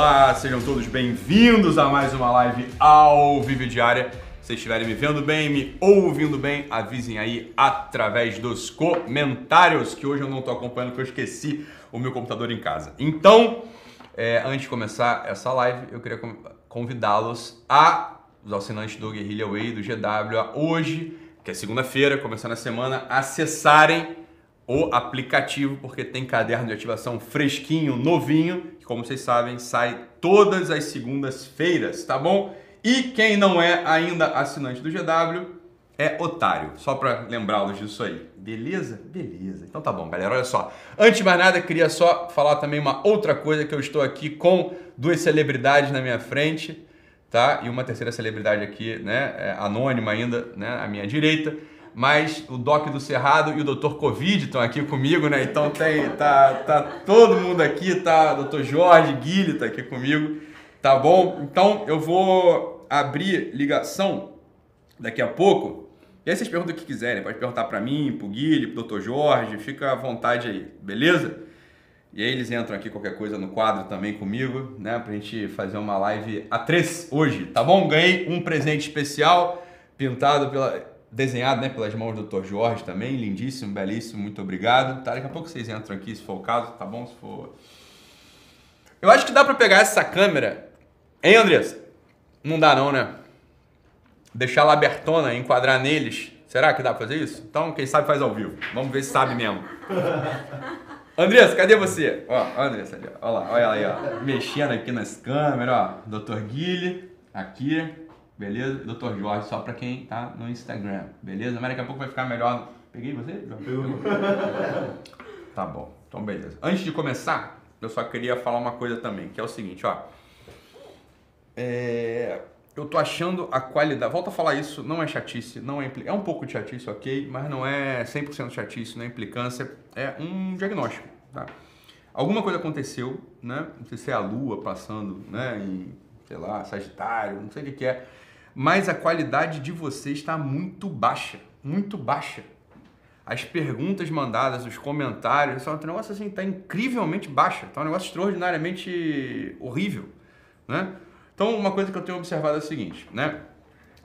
Olá, sejam todos bem-vindos a mais uma live ao vivo diária. Se estiverem me vendo bem, me ouvindo bem, avisem aí através dos comentários, que hoje eu não estou acompanhando, porque eu esqueci o meu computador em casa. Então, é, antes de começar essa live, eu queria convidá-los a, os assinantes do Guerrilla Way, do GW, a hoje, que é segunda-feira, começando a semana, acessarem o aplicativo, porque tem caderno de ativação fresquinho, novinho, que como vocês sabem, sai todas as segundas-feiras, tá bom? E quem não é ainda assinante do GW é otário, só para lembrá-los disso aí. Beleza? Beleza. Então tá bom, galera. Olha só. Antes de mais nada, queria só falar também uma outra coisa que eu estou aqui com duas celebridades na minha frente, tá? E uma terceira celebridade aqui, né? É anônima ainda, né? À minha direita mas o Doc do Cerrado e o Dr. Covid estão aqui comigo, né? Então tem, tá, tá todo mundo aqui, tá? Dr. Jorge Guilherme tá aqui comigo, tá bom? Então eu vou abrir ligação daqui a pouco. E aí vocês perguntam o que quiserem, pode perguntar para mim, pro Guilherme, pro Dr. Jorge, fica à vontade aí, beleza? E aí eles entram aqui qualquer coisa no quadro também comigo, né? Pra gente fazer uma live a três hoje, tá bom? Ganhei um presente especial pintado pela desenhado né, pelas mãos do Dr. Jorge também, lindíssimo, belíssimo, muito obrigado. Tá, daqui a pouco vocês entram aqui, se for o caso, tá bom? Se for... Eu acho que dá para pegar essa câmera, hein, Andressa? Não dá não, né? Deixar ela abertona, enquadrar neles. Será que dá pra fazer isso? Então, quem sabe faz ao vivo. Vamos ver se sabe mesmo. Andressa, cadê você? Ó, Andressa ali, ó. Olha lá, olha ela aí, ó. Mexendo aqui nas câmeras, ó. Dr. Guilherme, aqui. Beleza? Dr. Jorge, só pra quem tá no Instagram. Beleza? Mas daqui a pouco vai ficar melhor. Peguei você? Jorge? tá bom. Então, beleza. Antes de começar, eu só queria falar uma coisa também, que é o seguinte, ó. É... Eu tô achando a qualidade. Volto a falar isso, não é chatice, não é impl... É um pouco de chatice, ok, mas não é 100% chatice, não é implicância. É um diagnóstico, tá? Alguma coisa aconteceu, né? Não sei se é a lua passando, né? Em, sei lá, Sagitário, não sei o que, que é mas a qualidade de você está muito baixa, muito baixa. As perguntas mandadas, os comentários, um negócio assim, está incrivelmente baixa, está um negócio extraordinariamente horrível, né? Então, uma coisa que eu tenho observado é o seguinte, né?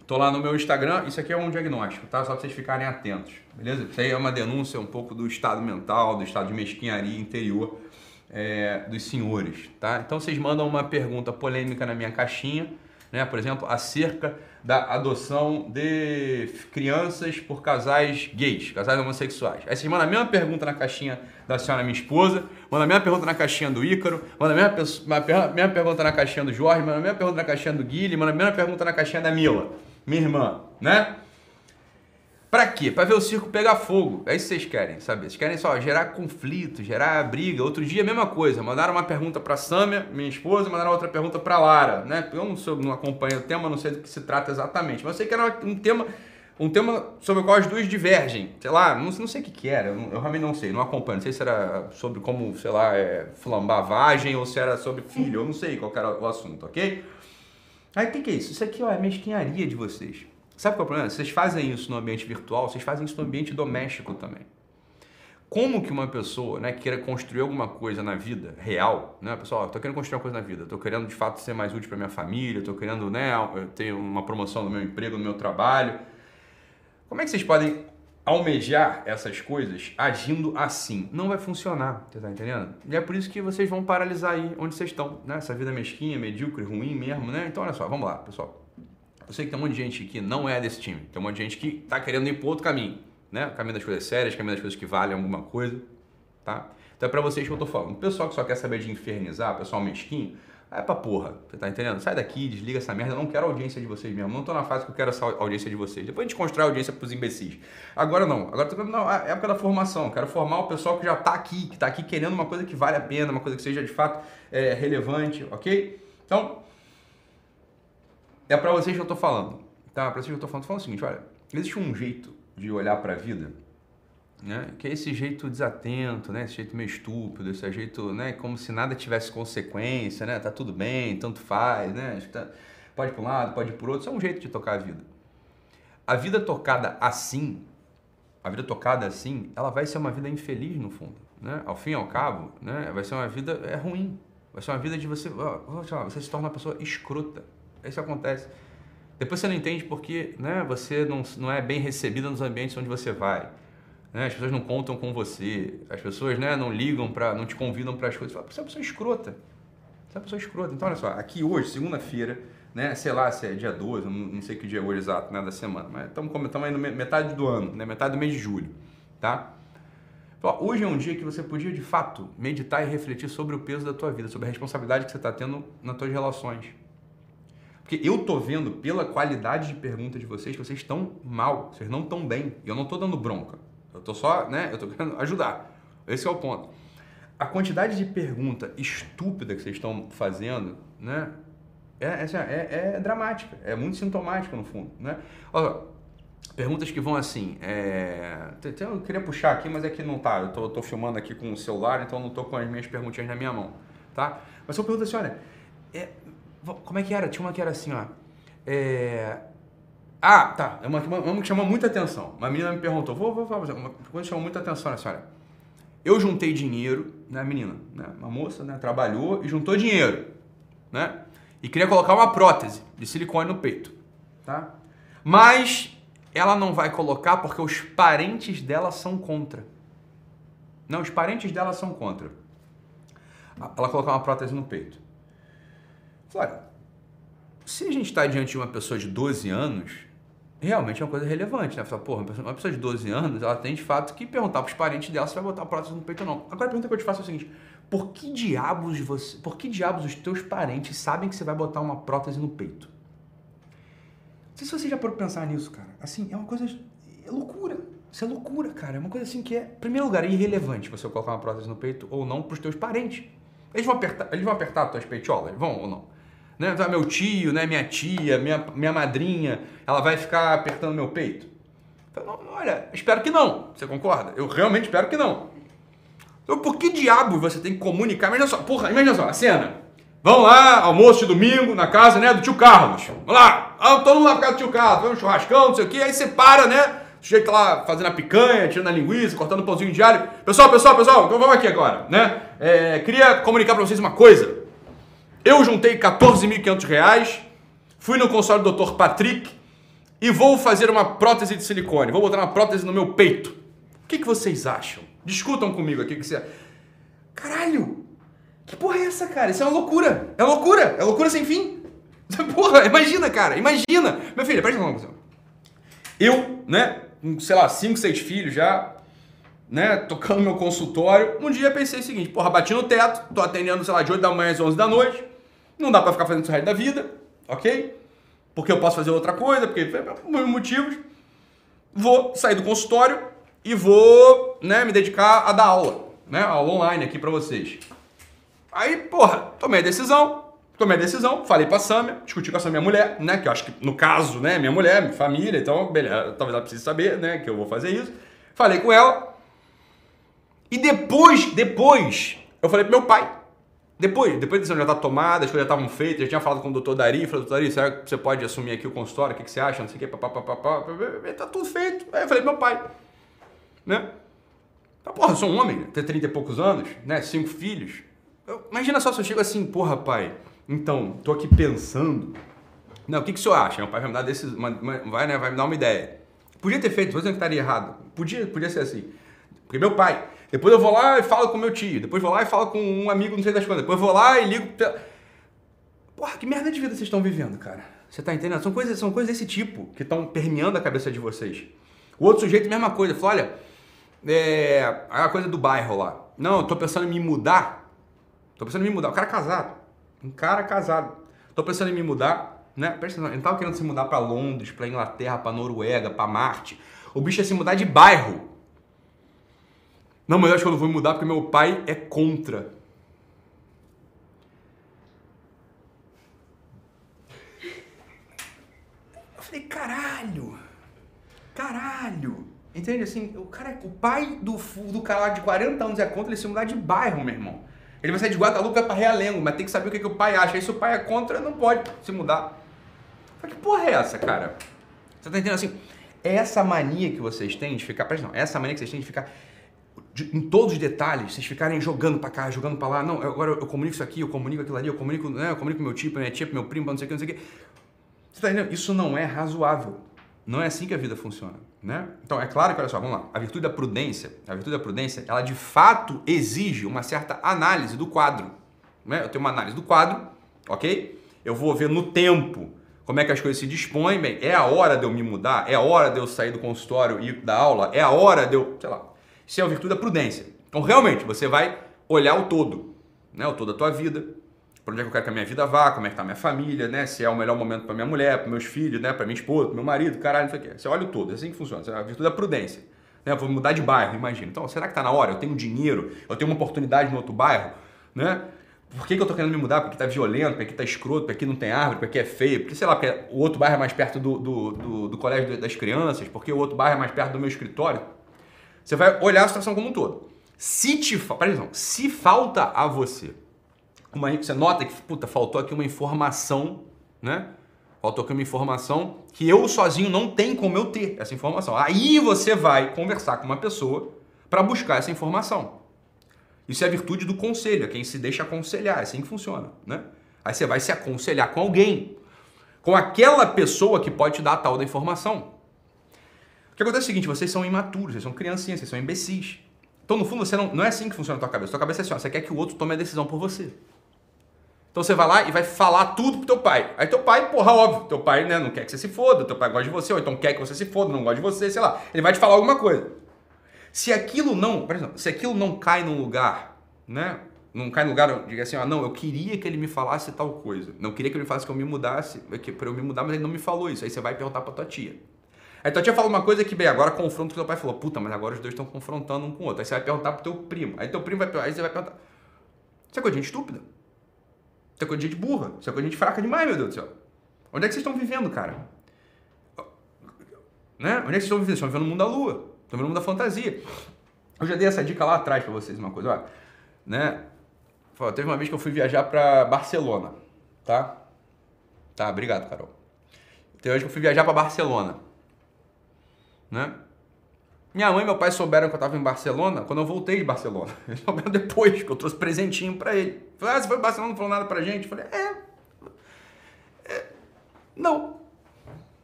Tô lá no meu Instagram, isso aqui é um diagnóstico, tá? Só para vocês ficarem atentos, beleza? Isso aí é uma denúncia um pouco do estado mental, do estado de mesquinharia interior é, dos senhores, tá? Então, vocês mandam uma pergunta polêmica na minha caixinha, né? por exemplo, acerca da adoção de crianças por casais gays, casais homossexuais. Aí você manda a mesma pergunta na caixinha da senhora minha esposa, manda a mesma pergunta na caixinha do Ícaro, manda a mesma, a mesma pergunta na caixinha do Jorge, manda a mesma pergunta na caixinha do Guilherme, manda a mesma pergunta na caixinha da Mila, minha irmã, né? Pra quê? Pra ver o circo pegar fogo. É isso que vocês querem, saber? Vocês querem só gerar conflito, gerar briga. Outro dia, mesma coisa. Mandaram uma pergunta pra Samia, minha esposa, mandaram outra pergunta pra Lara, né? Eu não, sou, não acompanho o tema, não sei do que se trata exatamente. Mas eu sei que era um tema, um tema sobre o qual as duas divergem. Sei lá, não, não sei o que, que era. Eu, eu, realmente não sei, não acompanho. Não sei se era sobre como, sei lá, é, flambar vagem ou se era sobre filho. Eu não sei qual era o assunto, ok? Aí o que, que é isso? Isso aqui ó, é mesquinharia de vocês. Sabe qual é o problema? Vocês fazem isso no ambiente virtual, vocês fazem isso no ambiente doméstico também. Como que uma pessoa né, queira construir alguma coisa na vida real, né? Pessoal, estou querendo construir uma coisa na vida, estou querendo de fato ser mais útil para minha família, estou querendo né, ter uma promoção no meu emprego, no meu trabalho. Como é que vocês podem almejar essas coisas agindo assim? Não vai funcionar, você está entendendo? E é por isso que vocês vão paralisar aí onde vocês estão, né? Essa vida mesquinha, medíocre, ruim mesmo, né? Então olha só, vamos lá, pessoal. Eu sei que tem um monte de gente que não é desse time. Tem um monte de gente que está querendo ir para outro caminho. Né? O caminho das coisas sérias, caminho das coisas que valem alguma coisa. Tá? Então é para vocês que eu tô falando. O pessoal que só quer saber de infernizar, o pessoal mesquinho, é pra porra. Você tá entendendo? Sai daqui, desliga essa merda. Eu não quero audiência de vocês mesmo. Não tô na fase que eu quero essa audiência de vocês. Depois a gente constrói a audiência pros imbecis. Agora não. Agora tô na época da formação. Quero formar o pessoal que já tá aqui, que tá aqui querendo uma coisa que vale a pena, uma coisa que seja de fato é, relevante, ok? Então, é para vocês que eu tô falando. Tá, para vocês que eu tô falando, tô falando o seguinte, olha, existe um jeito de olhar para a vida, né, que é esse jeito desatento, né, esse jeito meio estúpido, esse jeito, né, como se nada tivesse consequência, né, tá tudo bem, tanto faz, né, tá, pode para um lado, pode para outro, isso é um jeito de tocar a vida. A vida tocada assim, a vida tocada assim, ela vai ser uma vida infeliz no fundo, né, ao fim e ao cabo, né, vai ser uma vida é ruim, Vai ser uma vida de você, você se torna uma pessoa escrota. Isso acontece. Depois você não entende porque né, você não, não é bem recebida nos ambientes onde você vai. Né? As pessoas não contam com você. As pessoas né, não ligam para, não te convidam para as coisas. Você é uma pessoa escrota. Você é uma pessoa escrota. Então, olha só, aqui hoje, segunda-feira, né, sei lá se é dia 12, não sei que dia é hoje exato né, da semana, mas estamos aí no metade do ano, né, metade do mês de julho, tá? Hoje é um dia que você podia, de fato, meditar e refletir sobre o peso da tua vida, sobre a responsabilidade que você está tendo nas tuas relações. Porque eu tô vendo pela qualidade de pergunta de vocês que vocês estão mal, vocês não estão bem. E eu não tô dando bronca. Eu tô só, né? Eu tô querendo ajudar. Esse é o ponto. A quantidade de pergunta estúpida que vocês estão fazendo, né? É, é, é, é dramática, é muito sintomática no fundo, né? Olha, perguntas que vão assim, é... eu queria puxar aqui, mas é que não tá, eu tô, tô filmando aqui com o celular, então não tô com as minhas perguntinhas na minha mão, tá? Mas são perguntas assim, olha, é, como é que era? Tinha uma que era assim, ó. É... Ah, tá. É uma, uma, uma que chamou muita atenção. Uma menina me perguntou, vou, vou falar, uma coisa que chamou muita atenção, né, senhora? Eu juntei dinheiro, né, menina, né, uma moça, né, trabalhou e juntou dinheiro, né? E queria colocar uma prótese de silicone no peito, tá? Mas ela não vai colocar porque os parentes dela são contra. Não, os parentes dela são contra. Ela colocar uma prótese no peito. Olha, se a gente está diante de uma pessoa de 12 anos, realmente é uma coisa relevante, né? Fala, porra, uma pessoa de 12 anos, ela tem de fato que perguntar para os parentes dela se vai botar prótese no peito ou não. Agora a pergunta que eu te faço é o seguinte: por que diabos você, por que diabos os teus parentes sabem que você vai botar uma prótese no peito? Não sei se você já pode pensar nisso, cara. Assim, é uma coisa. É loucura. Isso é loucura, cara. É uma coisa assim que é, em primeiro lugar, é irrelevante você colocar uma prótese no peito ou não para os teus parentes. Eles vão apertar, eles vão apertar as tuas peitiolas? Vão ou não? Né? Então, meu tio, né? minha tia, minha, minha madrinha, ela vai ficar apertando meu peito? Então, olha, espero que não. Você concorda? Eu realmente espero que não. Então, por que diabo você tem que comunicar? Imagina só, porra, imagina só, a cena. Vamos lá, almoço de domingo, na casa, né, do tio Carlos. Vamos lá, ah, todo mundo lá na casa do tio Carlos, vamos um churrascão, não sei o quê. Aí você para, né? O sujeito lá fazendo a picanha, tirando a linguiça, cortando o pãozinho de alho. Pessoal, pessoal, pessoal, então vamos aqui agora, né? É, queria comunicar para vocês uma coisa. Eu juntei 14.500 reais, fui no consultório do Dr. Patrick e vou fazer uma prótese de silicone. Vou botar uma prótese no meu peito. O que, que vocês acham? Discutam comigo aqui. Que você... Caralho! Que porra é essa, cara? Isso é uma loucura. É loucura. É loucura sem fim. Porra, imagina, cara. Imagina. Meu filho, presta atenção. Eu, né, com, sei lá, 5, 6 filhos já, né, tocando meu consultório, um dia pensei o seguinte, porra, bati no teto, tô atendendo, sei lá, de 8 da manhã às 11 da noite, não dá para ficar fazendo isso o resto da vida, ok? Porque eu posso fazer outra coisa, porque por motivos. Vou sair do consultório e vou né, me dedicar a dar aula, né? Aula online aqui para vocês. Aí, porra, tomei a decisão, tomei a decisão, falei pra Samia, discuti com essa minha mulher, né? Que eu acho que, no caso, né, minha mulher, minha família, então, beleza, talvez ela precise saber, né, que eu vou fazer isso. Falei com ela. E depois, depois, eu falei pro meu pai. Depois, depois a já está tomada, as coisas já estavam feitas, já tinha falado com o doutor Dari, falou, doutor Dari, será que você pode assumir aqui o consultório? O que, que você acha? Não sei o que, papapá, tá tudo feito. Aí eu falei, meu pai, né? Tá, porra, eu sou um homem, tenho 30 e poucos anos, né? Cinco filhos. Eu, imagina só se eu chego assim, porra, pai, então, tô aqui pensando. Não, o que, que o senhor acha? Meu pai vai me dar desses, vai, né, vai me dar uma ideia. Podia ter feito, vou dizer que estaria errado. Podia, podia ser assim. Porque meu pai, depois eu vou lá e falo com meu tio. Depois vou lá e falo com um amigo, não sei das quantas. Depois vou lá e ligo. Porra, que merda de vida vocês estão vivendo, cara? Você tá entendendo? São coisas, são coisas desse tipo que estão permeando a cabeça de vocês. O outro sujeito, mesma coisa. Falou, olha, é a coisa do bairro lá. Não, eu tô pensando em me mudar. Tô pensando em me mudar. O cara é casado. Um cara casado. Tô pensando em me mudar, né? Presta atenção, ele tava querendo se mudar para Londres, para Inglaterra, para Noruega, para Marte. O bicho ia se mudar de bairro. Não, mas eu acho que eu não vou mudar porque meu pai é contra. Eu falei, caralho! Caralho! Entende? Assim, o cara, o pai do, do cara de 40 anos é contra ele se mudar de bairro, meu irmão. Ele vai sair de Guadalupe vai pra Realengo, mas tem que saber o que, que o pai acha. Aí se o pai é contra, não pode se mudar. Eu falei, que porra é essa, cara? Você tá entendendo assim? Essa mania que vocês têm de ficar. Presta não, essa mania que vocês têm de ficar de, em todos os detalhes, vocês ficarem jogando pra cá, jogando pra lá, não, agora eu, comunico isso aqui, eu comunico aquilo ali, eu comunico, né, eu comunico meu tipo, minha tia, meu primo, não sei o que, não sei o que. Você tá entendendo? Isso não é razoável. Não é assim que a vida funciona, né? Então, é claro que, olha só, vamos lá. A virtude da prudência, a virtude da prudência, ela de fato exige uma certa análise do quadro. Né? Eu tenho uma análise do quadro, ok? Eu vou ver no tempo como é que as coisas se dispõem, bem, é a hora de eu me mudar, é a hora de eu sair do consultório e ir da aula, é a hora de eu, sei lá. Isso é a virtude da prudência. Então, realmente, você vai olhar o todo, né? O todo da tua vida, para onde é que eu quero que a minha vida vá, como é que está a minha família, né? Se é o melhor momento para minha mulher, para meus filhos, né? Para minha esposa, para meu marido, caralho, não sei o quê. Você olha o todo, é assim que funciona. É a virtude da prudência. Né? Eu vou mudar de bairro, imagina. Então, será que está na hora? Eu tenho dinheiro, eu tenho uma oportunidade no outro bairro, né? Por que, que eu tô querendo me mudar? Porque tá violento, porque aqui tá escroto, porque aqui não tem árvore, porque é feio, porque sei lá, porque o outro bairro é mais perto do, do, do, do colégio das crianças, porque o outro bairro é mais perto do meu escritório. Você vai olhar a situação como um todo. Se te, exemplo, se falta a você uma, você nota que, puta, faltou aqui uma informação, né? Faltou aqui uma informação que eu sozinho não tenho como eu ter essa informação. Aí você vai conversar com uma pessoa para buscar essa informação. Isso é a virtude do conselho, é quem se deixa aconselhar, é assim que funciona, né? Aí você vai se aconselhar com alguém, com aquela pessoa que pode te dar a tal da informação. O que acontece é o seguinte, vocês são imaturos, vocês são criancinhas, vocês são imbecis. Então, no fundo, você não, não é assim que funciona a tua cabeça. A tua cabeça é assim, ó, você quer que o outro tome a decisão por você. Então você vai lá e vai falar tudo pro teu pai. Aí teu pai, porra, óbvio, teu pai né, não quer que você se foda, teu pai gosta de você, ou então quer que você se foda, não gosta de você, sei lá. Ele vai te falar alguma coisa. Se aquilo não, se aquilo não cai num lugar, né? Não cai no lugar, diga assim, ah, não, eu queria que ele me falasse tal coisa. Não queria que ele falasse que eu me mudasse, para eu me mudar, mas ele não me falou isso. Aí você vai perguntar pra tua tia. Aí tua tia fala uma coisa que, bem, agora confronta que teu pai falou. Puta, mas agora os dois estão confrontando um com o outro. Aí você vai perguntar pro teu primo. Aí teu primo vai, aí você vai perguntar. Isso é coisa de gente estúpida. Isso é coisa de gente burra. Isso é coisa de gente fraca demais, meu Deus do céu. Onde é que vocês estão vivendo, cara? Né? Onde é que vocês estão vivendo? Vocês estão vivendo no mundo da lua. Estão vivendo no mundo da fantasia. Eu já dei essa dica lá atrás para vocês, uma coisa. Ó, né? Teve uma vez que eu fui viajar para Barcelona, tá? Tá, obrigado, Carol. Teve uma vez que eu fui viajar para Barcelona, né? Minha mãe e meu pai souberam que eu estava em Barcelona quando eu voltei de Barcelona. Eles souberam depois, que eu trouxe presentinho para ele. Falei, ah, você foi para Barcelona não falou nada pra gente? Eu falei, é, é. Não.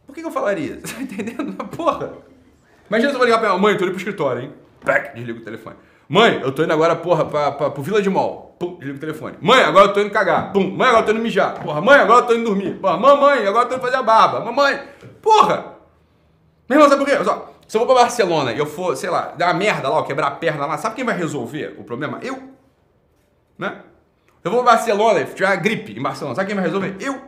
Por que, que eu falaria? Você tá entendendo? Porra. Imagina se eu vou ligar pra minha mãe, tô indo pro escritório, hein? Pec, desliga o telefone. Mãe, eu tô indo agora, porra, pra, pra, pro Vila de Mall. Pum, desliga o telefone. Mãe, agora eu tô indo cagar. Pum, mãe, agora eu tô indo mijar. Porra, mãe, agora eu tô indo dormir. Porra, mamãe, agora eu tô indo fazer a barba. Mamãe, porra. Meu irmão, sabe por quê? Se eu vou pra Barcelona e eu for, sei lá, dar uma merda lá, quebrar a perna lá, sabe quem vai resolver o problema? Eu. Né? Eu vou pra Barcelona e tiver uma gripe em Barcelona, sabe quem vai resolver? Eu.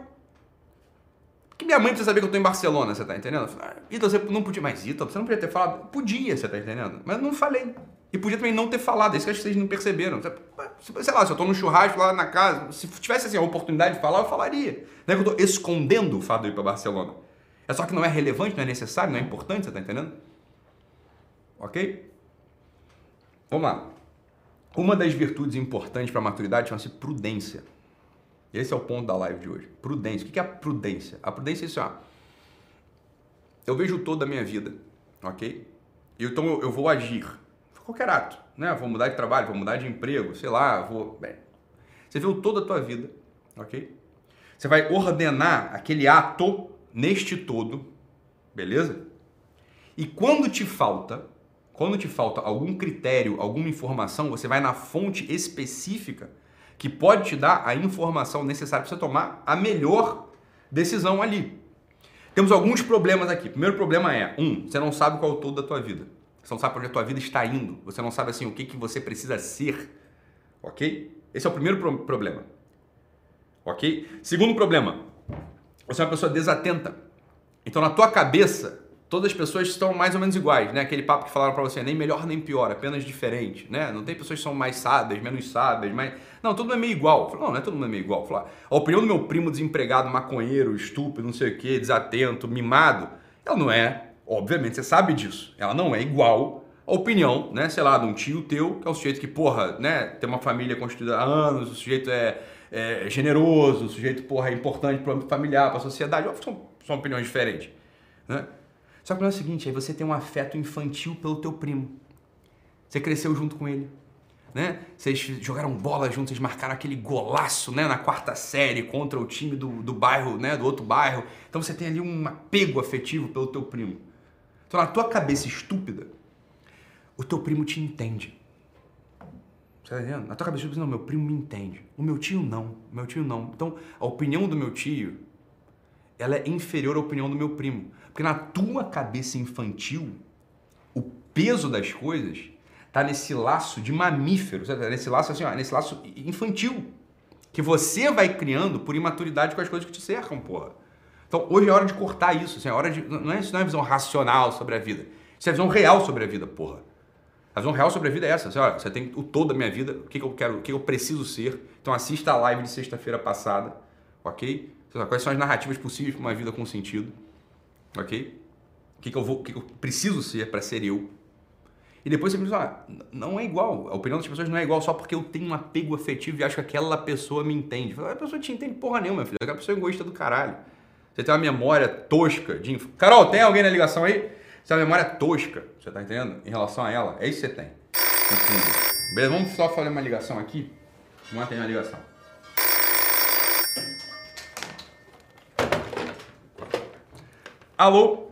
Porque minha mãe precisa saber que eu tô em Barcelona, você tá entendendo? Ah, Ítalo, você não podia mais, Ítalo, você não podia ter falado. Podia, você tá entendendo? Mas não falei. E podia também não ter falado, é isso que acho que vocês não perceberam. Sei lá, se eu tô no churrasco lá na casa, se tivesse assim, a oportunidade de falar, eu falaria. Não é que eu tô escondendo o fato de ir pra Barcelona. É só que não é relevante, não é necessário, não é importante, você tá entendendo? Ok? Vamos lá. Uma das virtudes importantes para a maturidade chama-se prudência. Esse é o ponto da live de hoje. Prudência. O que é a prudência? A prudência é isso, ó. Eu vejo o todo da minha vida, ok? Então eu, eu vou agir. Qualquer ato, né? Vou mudar de trabalho, vou mudar de emprego, sei lá, vou. Bem, você viu toda a tua vida, ok? Você vai ordenar aquele ato neste todo, beleza? E quando te falta, quando te falta algum critério, alguma informação, você vai na fonte específica que pode te dar a informação necessária para você tomar a melhor decisão ali. Temos alguns problemas aqui. Primeiro problema é, um, você não sabe qual é o todo da tua vida. Você não sabe para onde a tua vida está indo. Você não sabe assim o que, que você precisa ser. Ok? Esse é o primeiro pro problema. Ok? Segundo problema, você é uma pessoa desatenta. Então na tua cabeça todas as pessoas estão mais ou menos iguais, né? Aquele papo que falaram para você, nem melhor nem pior, apenas diferente, né? Não tem pessoas que são mais sábias, menos sábias, mas não, todo mundo é meio igual. Não, não é todo mundo é meio igual. Falar, a opinião do meu primo desempregado, maconheiro, estúpido, não sei o quê, desatento, mimado, ela não é, obviamente, você sabe disso. Ela não é igual a opinião, né, sei lá, de um tio teu, que é um sujeito que, porra, né, tem uma família constituída há anos, o sujeito é, é generoso, sujeito, porra, importante para o familiar, para a sociedade, são, são opiniões diferentes, né? Só que o é o seguinte, aí você tem um afeto infantil pelo teu primo. Você cresceu junto com ele. Né? Vocês jogaram bola juntos, vocês marcaram aquele golaço né? na quarta série contra o time do, do bairro, né? do outro bairro. Então você tem ali um apego afetivo pelo teu primo. Então na tua cabeça estúpida, o teu primo te entende. Tá entendendo? Na tua cabeça estúpida, não, meu primo me entende. O meu tio não, meu tio não. Então a opinião do meu tio, ela é inferior à opinião do meu primo. Porque na tua cabeça infantil, o peso das coisas tá nesse laço de mamífero, tá nesse laço assim, ó, nesse laço infantil que você vai criando por imaturidade com as coisas que te cercam, porra. Então hoje é hora de cortar isso, assim, é hora de não é isso não é visão racional sobre a vida, isso é visão real sobre a vida, porra. A visão real sobre a vida é essa, assim, olha, você tem o todo da minha vida, o que, que eu quero, o que eu preciso ser. Então assista a live de sexta-feira passada, ok? Quais são as narrativas possíveis para uma vida com sentido, ok? O que, que eu vou, o que, que eu preciso ser para ser eu, e depois você pensa, ah, não é igual. A opinião das pessoas não é igual só porque eu tenho um apego afetivo e acho que aquela pessoa me entende. A pessoa te entende porra nenhuma, meu filho. Aquela pessoa é egoísta do caralho. Você tem uma memória tosca de. Carol, tem alguém na ligação aí? Tem uma memória tosca, você tá entendendo? Em relação a ela. É isso que você tem. Beleza, vamos só fazer uma ligação aqui. Vamos atender uma ligação. Alô?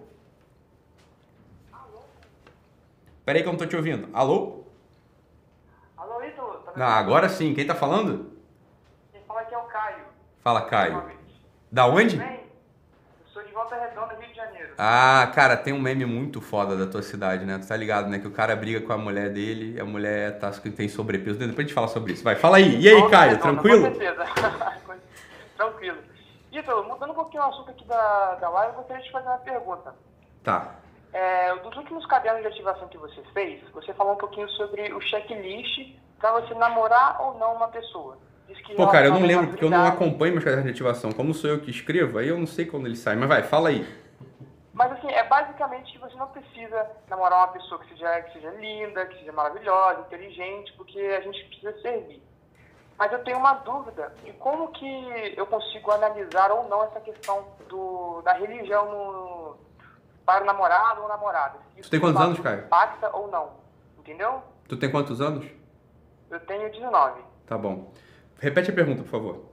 Peraí que eu não tô te ouvindo. Alô? Alô, Ítalo? Tá ah, agora sim. Quem tá falando? Quem fala aqui é o Caio. Fala, Caio. Da onde? Bem, Volta Redonda, Rio de Janeiro. Ah, cara, tem um meme muito foda da tua cidade, né? Tu tá ligado, né? Que o cara briga com a mulher dele e a mulher tá, tem sobrepeso. Depois a gente fala sobre isso. Vai, fala aí. E aí, Volta Caio, Redonda, tranquilo? Com certeza. tranquilo. Ítalo, mudando um pouquinho o assunto aqui da, da live, eu gostaria de fazer uma pergunta. Tá. É, dos últimos cadernos de ativação que você fez, você falou um pouquinho sobre o checklist para você namorar ou não uma pessoa. Pô, cara, eu não lembro porque eu não acompanho meus cadernos de ativação. Como sou eu que escrevo, aí eu não sei quando ele sai. Mas vai, fala aí. Mas assim, é basicamente que você não precisa namorar uma pessoa que seja, que seja linda, que seja maravilhosa, inteligente, porque a gente precisa servir. Mas eu tenho uma dúvida de como que eu consigo analisar ou não essa questão do, da religião no, para o namorado ou namorada. Tu tem quantos anos, Caio? Impacta ou não. Entendeu? Tu tem quantos anos? Eu tenho 19. Tá bom. Repete a pergunta, por favor.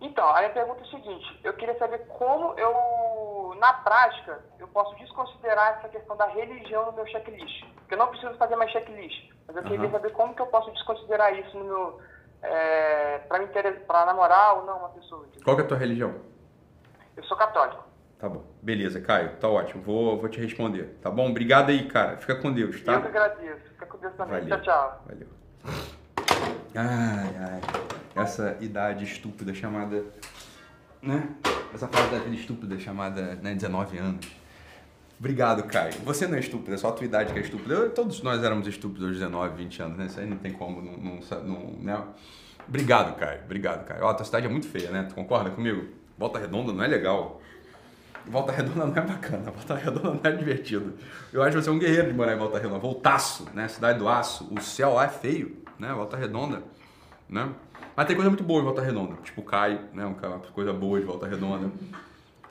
Então, a minha pergunta é o seguinte: eu queria saber como eu, na prática, eu posso desconsiderar essa questão da religião no meu checklist. Porque eu não preciso fazer mais checklist, mas eu queria uhum. saber como que eu posso desconsiderar isso no meu. É, para namorar ou não uma pessoa. Qual é a tua religião? Eu sou católico. Tá bom. Beleza, Caio. Tá ótimo. Vou, vou te responder. Tá bom? Obrigado aí, cara. Fica com Deus, tá? Eu que agradeço. Fica com Deus também. Valeu. Tchau, tchau. Valeu. Ai, ai. Essa idade estúpida chamada. Né? Essa fase da vida estúpida chamada né, 19 anos. Obrigado, Caio. Você não é estúpido, é só a tua idade que é estúpida. Eu, todos nós éramos estúpidos aos 19, 20 anos, né? Isso aí não tem como, não, não, não né? Obrigado, Caio. Obrigado, Caio. Ó, a tua cidade é muito feia, né? Tu concorda comigo? Volta Redonda não é legal. Volta Redonda não é bacana, Volta Redonda não é divertido. Eu acho que você é um guerreiro de morar em Volta Redonda. Voltaço, né? Cidade do Aço. O céu lá é feio, né? Volta Redonda, né? Mas tem coisa muito boa em Volta Redonda. Tipo Caio, né? Uma coisa boa de Volta Redonda.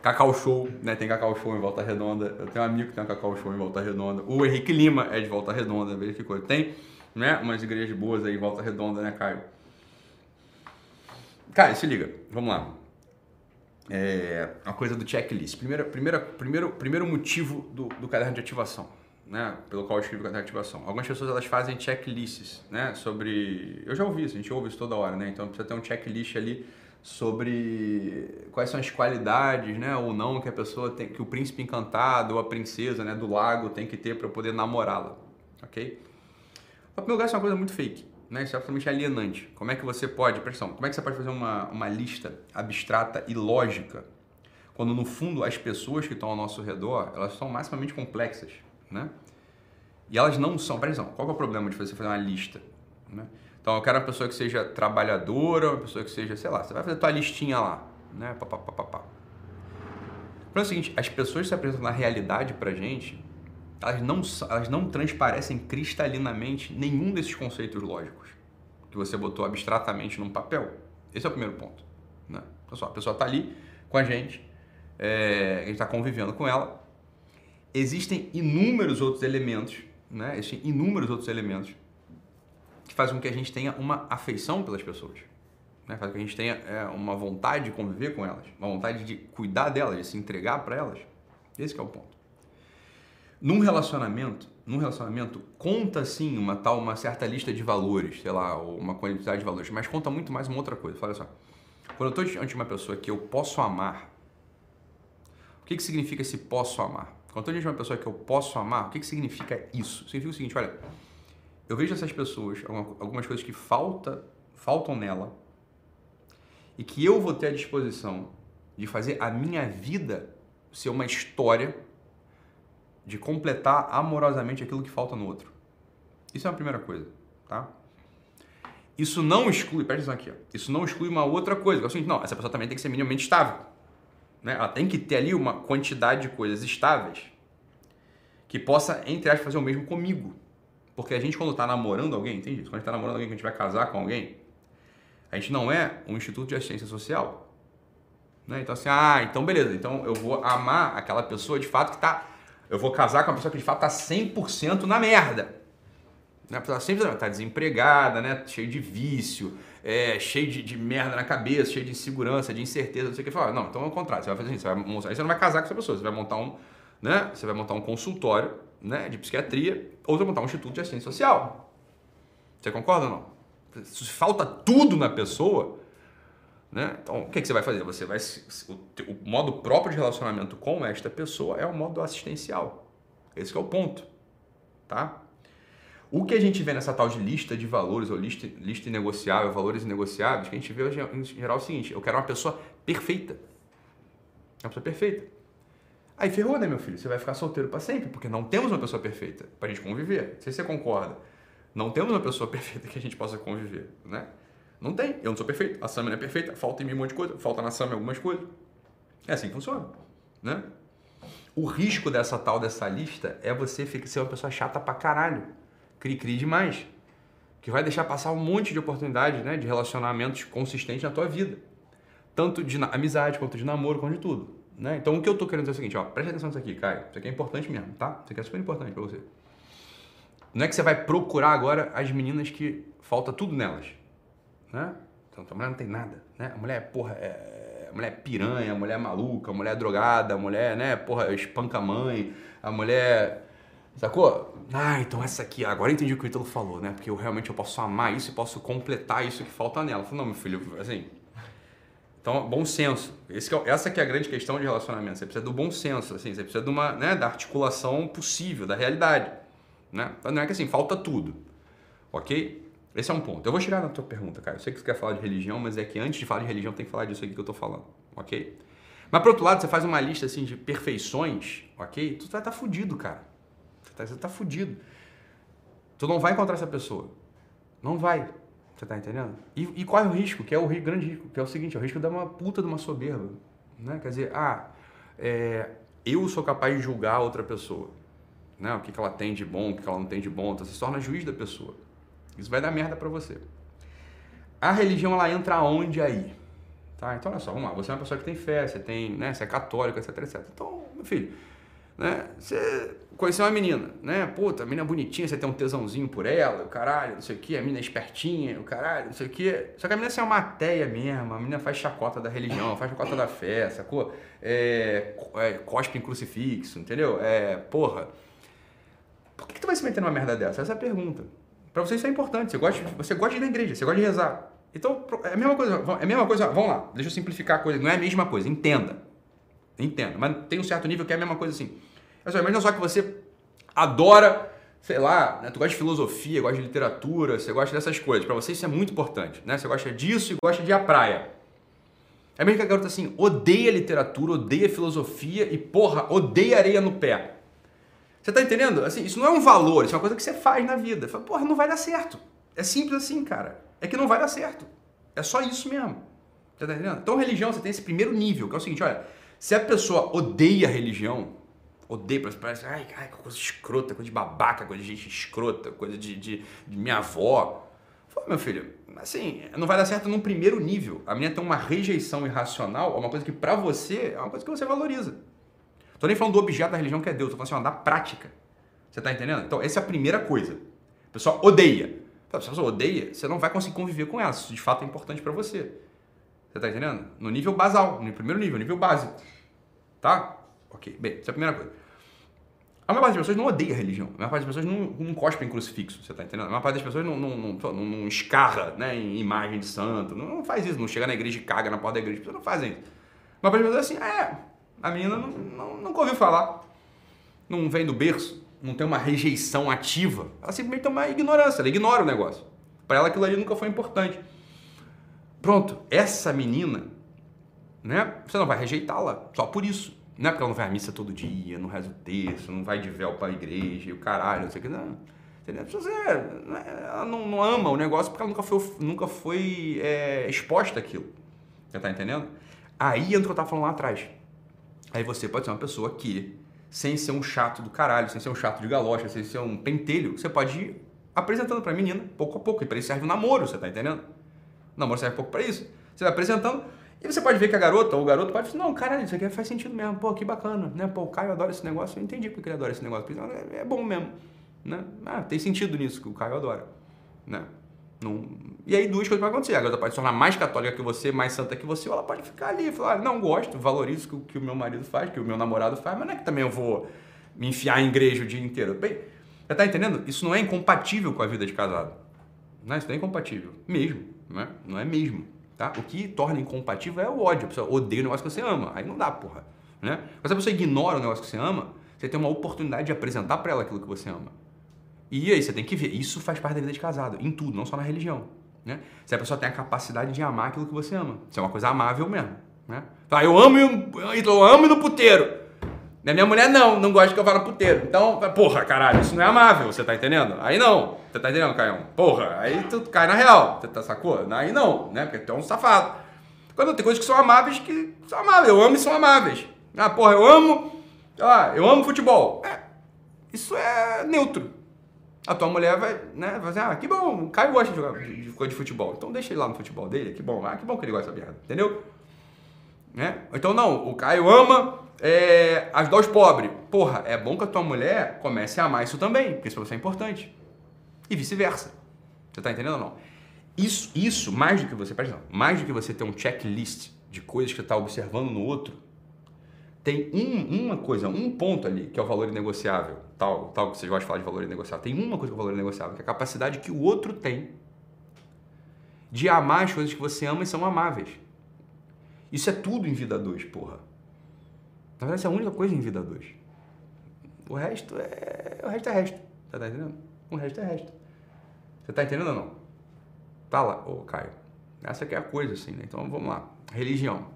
Cacau Show, né? Tem Cacau Show em Volta Redonda. Eu tenho um amigo que tem um Cacau Show em Volta Redonda. O Henrique Lima é de Volta Redonda, veja que coisa. Tem, né? Umas igrejas boas aí em Volta Redonda, né, Caio? Caio, se liga. Vamos lá é, a coisa do checklist. Primeiro, primeiro, primeiro, primeiro motivo do, do caderno de ativação, né? Pelo qual eu escrevi o caderno de ativação. Algumas pessoas elas fazem checklists, né? Sobre, eu já ouvi isso, a gente ouve isso toda hora, né? Então precisa ter um checklist ali sobre quais são as qualidades, né? Ou não que a pessoa tem, que o príncipe encantado ou a princesa, né? Do lago tem que ter para poder namorá-la, ok? Mas, primeiro lugar, isso é uma coisa muito fake né? Isso é absolutamente alienante. Como é que você pode, pressão, como é que você pode fazer uma, uma lista abstrata e lógica quando no fundo as pessoas que estão ao nosso redor, elas são maximamente complexas, né? E elas não são, pressão, qual é o problema de você fazer uma lista, né? Então eu quero uma pessoa que seja trabalhadora, uma pessoa que seja, sei lá, você vai fazer tua listinha lá, né? Pá, pá, pá, pá, pá. O é o seguinte, as pessoas que se apresentam na realidade pra gente, elas não, elas não transparecem cristalinamente nenhum desses conceitos lógicos que você botou abstratamente num papel. Esse é o primeiro ponto. Né? Então, só, a pessoa está ali com a gente, é, a gente está convivendo com ela. Existem inúmeros outros elementos, né? existem inúmeros outros elementos que faz com que a gente tenha uma afeição pelas pessoas. Né? Faz com que a gente tenha é, uma vontade de conviver com elas, uma vontade de cuidar delas, de se entregar para elas. Esse é o ponto. Num relacionamento, num relacionamento conta sim uma tal uma certa lista de valores, sei lá, ou uma quantidade de valores, mas conta muito mais uma outra coisa. Olha só. Quando eu estou diante de uma pessoa que eu posso amar, o que, que significa esse posso amar? Quando eu estou diante de uma pessoa que eu posso amar, o que, que significa isso? Significa o seguinte, olha, eu vejo essas pessoas, algumas coisas que falta, faltam nela, e que eu vou ter a disposição de fazer a minha vida ser uma história de completar amorosamente aquilo que falta no outro. Isso é a primeira coisa, tá? Isso não exclui, presta atenção aqui, ó, isso não exclui uma outra coisa. É não, essa pessoa também tem que ser minimamente estável. Né? Ela tem que ter ali uma quantidade de coisas estáveis que possa, entre aspas, fazer o mesmo comigo. Porque a gente, quando está namorando alguém, entende? Quando a gente está namorando alguém, que a gente vai casar com alguém, a gente não é um instituto de assistência social. Né? Então, assim, ah, então beleza, então eu vou amar aquela pessoa de fato que está eu vou casar com uma pessoa que de fato está 100% na merda. Né? A pessoa sempre está desempregada, né? cheio de vício, é, cheio de, de, merda na cabeça, cheio de insegurança, de incerteza, não sei o que. Fala, não, então é o contrário, você vai fazer isso, você vai, aí você não vai casar com essa pessoa, você vai montar um, né? Você vai montar um consultório né, de psiquiatria ou você vai montar um instituto de assistência social. Você concorda ou não? Se falta tudo na pessoa, né? Então, o que, que você vai fazer? Você vai o, o, modo próprio de relacionamento com esta pessoa é o modo assistencial. Esse é o ponto, tá? O que a gente vê nessa tal de lista de valores ou lista, lista inegociável, valores inegociáveis, que a gente vê em geral é o seguinte: eu quero uma pessoa perfeita, uma pessoa perfeita. Aí ferrou, né, meu filho? Você vai ficar solteiro para sempre, porque não temos uma pessoa perfeita para a gente conviver. Não sei se você concorda. Não temos uma pessoa perfeita que a gente possa conviver, né? Não tem. Eu não sou perfeito. A Sam não é perfeita. Falta em mim um monte de coisa. Falta na Sam algumas coisas. É assim que funciona. Né? O risco dessa tal dessa lista é você ser uma pessoa chata pra caralho. Cri-cri demais. Que vai deixar passar um monte de oportunidades né, de relacionamentos consistentes na tua vida. Tanto de amizade, quanto de namoro, quanto de tudo. Né? Então o que eu tô querendo dizer é o seguinte, ó, presta atenção nisso aqui, Caio. Isso aqui é importante mesmo, tá? Isso aqui é super importante pra você. Não é que você vai procurar agora as meninas que falta tudo nelas né? Então a mulher não tem nada, né? A mulher, é, porra, é, a mulher é piranha, a mulher é maluca, a mulher é drogada, a mulher, né, porra, espanca a mãe, a mulher... Sacou? Ah, então essa aqui, agora eu entendi o que o Ítalo falou, né? Porque eu realmente eu posso amar isso e posso completar isso que falta nela. Eu falei, não, meu filho, assim... Então, bom senso. Esse é, essa que é a grande questão de relacionamento. Você precisa do bom senso, assim, você precisa de uma, né, da articulação possível, da realidade, né? Não é que assim, falta tudo, ok? Esse é um ponto. Eu vou chegar na tua pergunta, cara. Eu sei que você quer falar de religião, mas é que antes de falar de religião tem que falar disso aqui que eu tô falando, ok? Mas por outro lado, você faz uma lista assim de perfeições, ok? Tu vai estar tá fudido, cara. Você tá, você tá fudido. Tu não vai encontrar essa pessoa. Não vai. Você tá entendendo? E, e qual é o risco? Que é o grande risco, que é o seguinte, é o risco de uma puta de uma soberba. Né? Quer dizer, ah, é, eu sou capaz de julgar outra pessoa. Né? O que, que ela tem de bom, o que, que ela não tem de bom. Então você se torna juiz da pessoa. Isso vai dar merda para você. A religião ela entra onde aí? Tá? Então olha só, vamos lá, você é uma pessoa que tem fé, você tem, né, você é católico, etc, etc. Então, meu filho, né, você conheceu uma menina, né? Puta, a menina bonitinha, você tem um tesãozinho por ela, o caralho, não sei o que, a menina é espertinha, o caralho, não sei o que. Só que a menina assim, é uma teia mesmo, a menina faz chacota da religião, faz chacota da fé, sacou? É, é, cospe em crucifixo, entendeu? É, porra. Por que, que tu vai se meter numa merda dessa? Essa é a pergunta. Para você isso é importante. Você gosta, você gosta de ir na igreja, você gosta de rezar. Então, é a mesma coisa. É a mesma coisa. Vamos lá, deixa eu simplificar a coisa. Não é a mesma coisa, entenda. Entenda. Mas tem um certo nível que é a mesma coisa assim. Mas, imagina só que você adora, sei lá, né? tu gosta de filosofia, gosta de literatura, você gosta dessas coisas. Para você isso é muito importante, né? Você gosta disso e gosta de à praia. É mesmo que a garota assim, odeia literatura, odeia filosofia e, porra, odeia areia no pé. Você tá entendendo? Assim, isso não é um valor, isso é uma coisa que você faz na vida. Fala, porra, não vai dar certo. É simples assim, cara. É que não vai dar certo. É só isso mesmo. Você tá entendendo? Então, religião, você tem esse primeiro nível, que é o seguinte, olha, se a pessoa odeia a religião, odeia, parece, ai, ai, coisa escrota, coisa de babaca, coisa de gente escrota, coisa de, de, de minha avó. Fala, meu filho, assim, não vai dar certo num primeiro nível. A minha tem uma rejeição irracional, é uma coisa que para você é uma coisa que você valoriza. Tô nem falando do objeto da religião que é Deus, tô falando assim, ó, da prática. Você tá entendendo? Então, essa é a primeira coisa. O pessoal odeia. Se a pessoa odeia, você não vai conseguir conviver com ela. Isso de fato é importante para você. Você tá entendendo? No nível basal, no primeiro nível, nível básico. Tá? Ok, bem, essa é a primeira coisa. A maior parte das pessoas não odeia a religião. A maior parte das pessoas não, não cospe em crucifixo, você tá entendendo? A maior parte das pessoas não, não, não, não, não escarra né, em imagem de santo. Não, não, faz isso, não chega na igreja e caga na porta da igreja. As pessoas não fazem isso. A maior parte das pessoas é assim, é, a menina não, não, nunca ouviu falar. Não vem do berço, não tem uma rejeição ativa. Ela simplesmente tem uma ignorância, ela ignora o negócio. Para ela aquilo ali nunca foi importante. Pronto, essa menina, né? Você não vai rejeitá-la só por isso. Não é porque ela não vai à missa todo dia, não reza o texto, não vai de véu para a igreja e o caralho, não sei o que. Não. Entendeu? Você, né, ela não, não, ama o negócio porque ela nunca foi, nunca foi é, exposta àquilo. Você tá entendendo? Aí entra o que eu tava falando lá atrás. Aí você pode ser uma pessoa que, sem ser um chato do caralho, sem ser um chato de galocha, sem ser um pentelho, você pode ir apresentando pra menina, pouco a pouco. E pra isso serve o namoro, você tá entendendo? O namoro serve pouco para isso. Você vai apresentando e você pode ver que a garota ou o garoto pode falar, não, caralho, isso aqui faz sentido mesmo. Pô, que bacana, né? Pô, o Caio adora esse negócio. Eu entendi porque ele adora esse negócio. É, é bom mesmo, né? Ah, tem sentido nisso que o Caio adora, né? Não... E aí duas coisas podem acontecer. A garota pode se tornar mais católica que você, mais santa que você, ou ela pode ficar ali e falar, não, gosto, valorizo o que o meu marido faz, que o meu namorado faz, mas não é que também eu vou me enfiar em igreja o dia inteiro. Bem, você tá entendendo? Isso não é incompatível com a vida de casado. Não, isso não é incompatível. Mesmo, né? Não é mesmo. Tá? O que torna incompatível é o ódio. A pessoa odeia o negócio que você ama. Aí não dá, porra. Né? Mas se a pessoa ignora o negócio que você ama, você tem uma oportunidade de apresentar para ela aquilo que você ama. E aí você tem que ver. Isso faz parte da vida de casado, em tudo, não só na religião. Né? Se a pessoa tem a capacidade de amar aquilo que você ama. Isso é uma coisa amável mesmo. Né? Fala, eu amo, eu amo no puteiro. Minha mulher não, não gosta que eu vá no puteiro. Então, porra, caralho, isso não é amável, você tá entendendo? Aí não. Você tá entendendo, Caião? Porra, aí tu cai na real. Você tá sacou? Aí não, né? Porque tu é um safado. Quando tem coisas que são amáveis que são amáveis. Eu amo e são amáveis. Ah, porra, eu amo. Ah, eu amo futebol. É, isso é neutro. A tua mulher vai, né, vai dizer, ah, que bom, o Caio gosta de jogar de, de, de futebol. Então deixa ele lá no futebol dele, que bom. Ah, que bom que ele gosta dessa merda, entendeu? Né? Então não, o Caio ama é, ajudar os pobres. Porra, é bom que a tua mulher comece a amar isso também, porque isso pra você é importante. E vice-versa. Você tá entendendo ou não? Isso, isso, mais do que você, presta mais do que você ter um checklist de coisas que você está observando no outro, tem um, uma coisa, um ponto ali que é o valor inegociável, tal, tal que vocês gostam de falar de valor inegociável. Tem uma coisa que é o valor inegociável, que é a capacidade que o outro tem de amar as coisas que você ama e são amáveis. Isso é tudo em vida 2, porra. Na verdade, isso é a única coisa em vida 2. O resto é. O resto é resto. Você tá entendendo? O resto é resto. Você tá entendendo ou não? Fala, ô Caio. Essa aqui é a coisa, assim, né? Então vamos lá. Religião.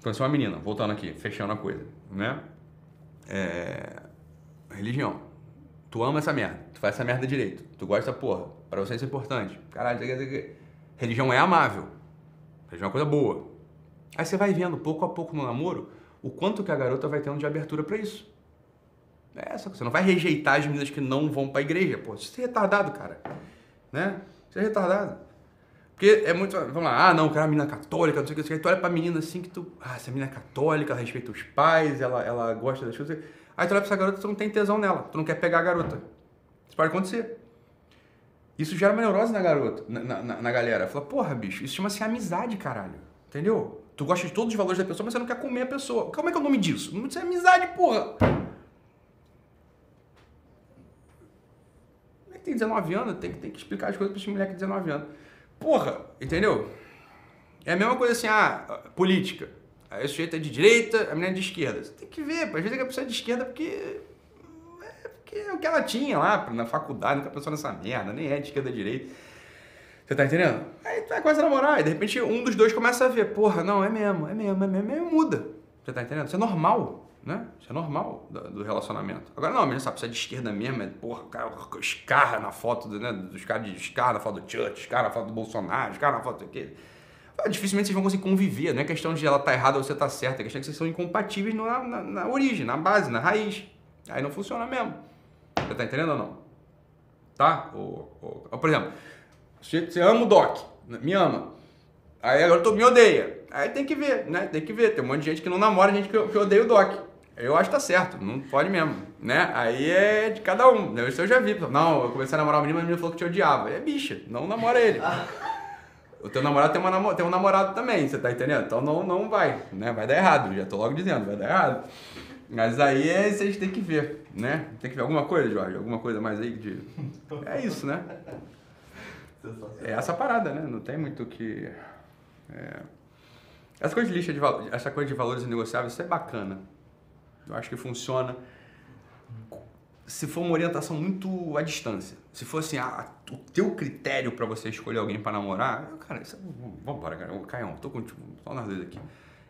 Então, você é uma menina, voltando aqui, fechando a coisa, né? É... Religião. Tu ama essa merda, tu faz essa merda direito, tu gosta, porra, pra você isso é importante. Caralho, religião é amável. Religião é uma coisa boa. Aí você vai vendo pouco a pouco no namoro o quanto que a garota vai tendo de abertura para isso. É essa, você não vai rejeitar as meninas que não vão para a igreja, pô. Isso é retardado, cara. Né? Isso é retardado. Porque é muito. Vamos lá, ah, não, o cara é uma menina católica, não sei o que, que. Tu olha pra menina assim que tu. Ah, essa menina é católica, ela respeita os pais, ela, ela gosta das coisas. Aí tu olha pra essa garota tu não tem tesão nela, tu não quer pegar a garota. Isso pode acontecer. Isso gera uma neurose na garota, na, na, na galera. Fala, porra, bicho, isso chama-se amizade, caralho. Entendeu? Tu gosta de todos os valores da pessoa, mas você não quer comer a pessoa. Como é que é o nome disso? Isso é amizade, porra. É tem 19 anos? Tem, tem que explicar as coisas pra esse moleque de 19 anos. Porra, entendeu? É a mesma coisa assim, ah, política. Aí o sujeito é de direita, a menina é de esquerda. Você tem que ver, às vezes é que a pessoa é de esquerda porque. É, é o que ela tinha lá na faculdade, nunca pensou nessa merda, nem é de esquerda direita. Você tá entendendo? Aí tu vai começar a namorar, e de repente um dos dois começa a ver, porra, não, é mesmo, é mesmo, é mesmo, é muda. Você tá entendendo? Isso é normal, né? Isso é normal do, do relacionamento. Agora não, a menina sabe, você é de esquerda mesmo, é, porra, cara escarra na foto, né, dos caras de escarra na foto do Church, escarra na foto do Bolsonaro, escarra na foto daquele. Dificilmente vocês vão conseguir conviver, não é questão de ela tá errada ou você tá certa, é questão que vocês são incompatíveis na, na, na origem, na base, na raiz. Aí não funciona mesmo. Você tá entendendo ou não? Tá? Ou, ou, por exemplo, você ama o Doc, me ama. Aí agora tu me odeia. Aí tem que ver, né? Tem que ver. Tem um monte de gente que não namora, gente que, que odeia o Doc. Eu acho que tá certo, não pode mesmo, né? Aí é de cada um, né? Isso eu já vi. Não, eu comecei a namorar uma menina, mas a menina falou que te odiava. É bicha, não namora ele. O teu namorado tem, tem um namorado também, você tá entendendo? Então não, não vai, né? Vai dar errado, já tô logo dizendo, vai dar errado. Mas aí é, vocês têm que ver, né? Tem que ver alguma coisa, Jorge, alguma coisa mais aí de... É isso, né? É essa parada, né? Não tem muito o que... é. Essa coisa de lista de essa coisa de valores inegociáveis, isso é bacana. Eu acho que funciona se for uma orientação muito à distância. Se for assim, ah, o teu critério pra você escolher alguém pra namorar, eu, cara, isso, é- vambora, cara. Caião, tô contigo, só nós dois aqui.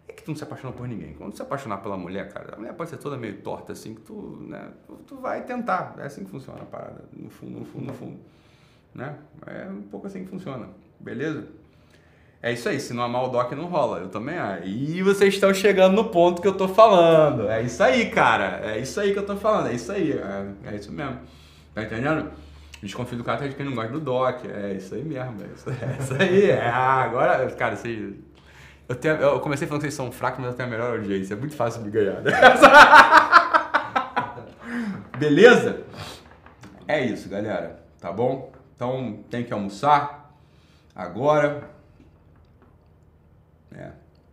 É que tu não se apaixonou por ninguém. Quando tu se apaixonar pela mulher, cara, a mulher pode ser toda meio torta assim, que tu, né, tu vai tentar. É assim que funciona a parada, no fundo, no fundo, no fundo. Né? É um pouco assim que funciona, beleza? É isso aí, se não amar o Doc não rola. Eu também acho. E vocês estão chegando no ponto que eu tô falando. É isso aí, cara. É isso aí que eu tô falando. É isso aí. É, é isso mesmo. Tá entendendo? Desconfio do cara de quem não gosta do Doc. É isso aí mesmo. É isso, é isso aí. É, agora, cara, vocês. Eu, tenho, eu comecei falando que vocês são fracos, mas eu tenho a melhor audiência. É muito fácil de ganhar. né? Beleza? É isso, galera. Tá bom? Então tem que almoçar agora.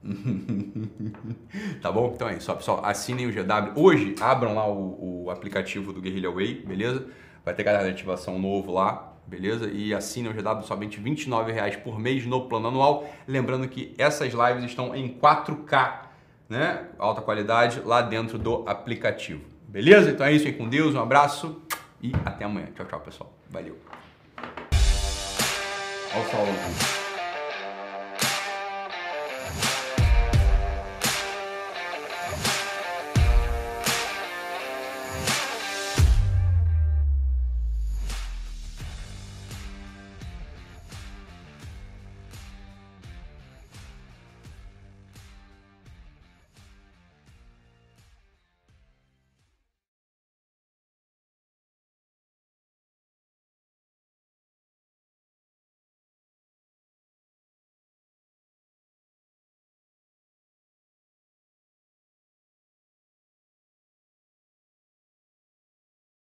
Tá bom? Então é isso, pessoal. Assinem o GW. Hoje, abram lá o, o aplicativo do Guerrilla Way, beleza? Vai ter cadastro de ativação novo lá, beleza? E assinem o GW somente R$ 29,00 por mês no plano anual. Lembrando que essas lives estão em 4K, né? Alta qualidade lá dentro do aplicativo. Beleza? Então é isso aí com Deus, um abraço e até amanhã. Tchau, tchau, pessoal. Valeu. Olha o.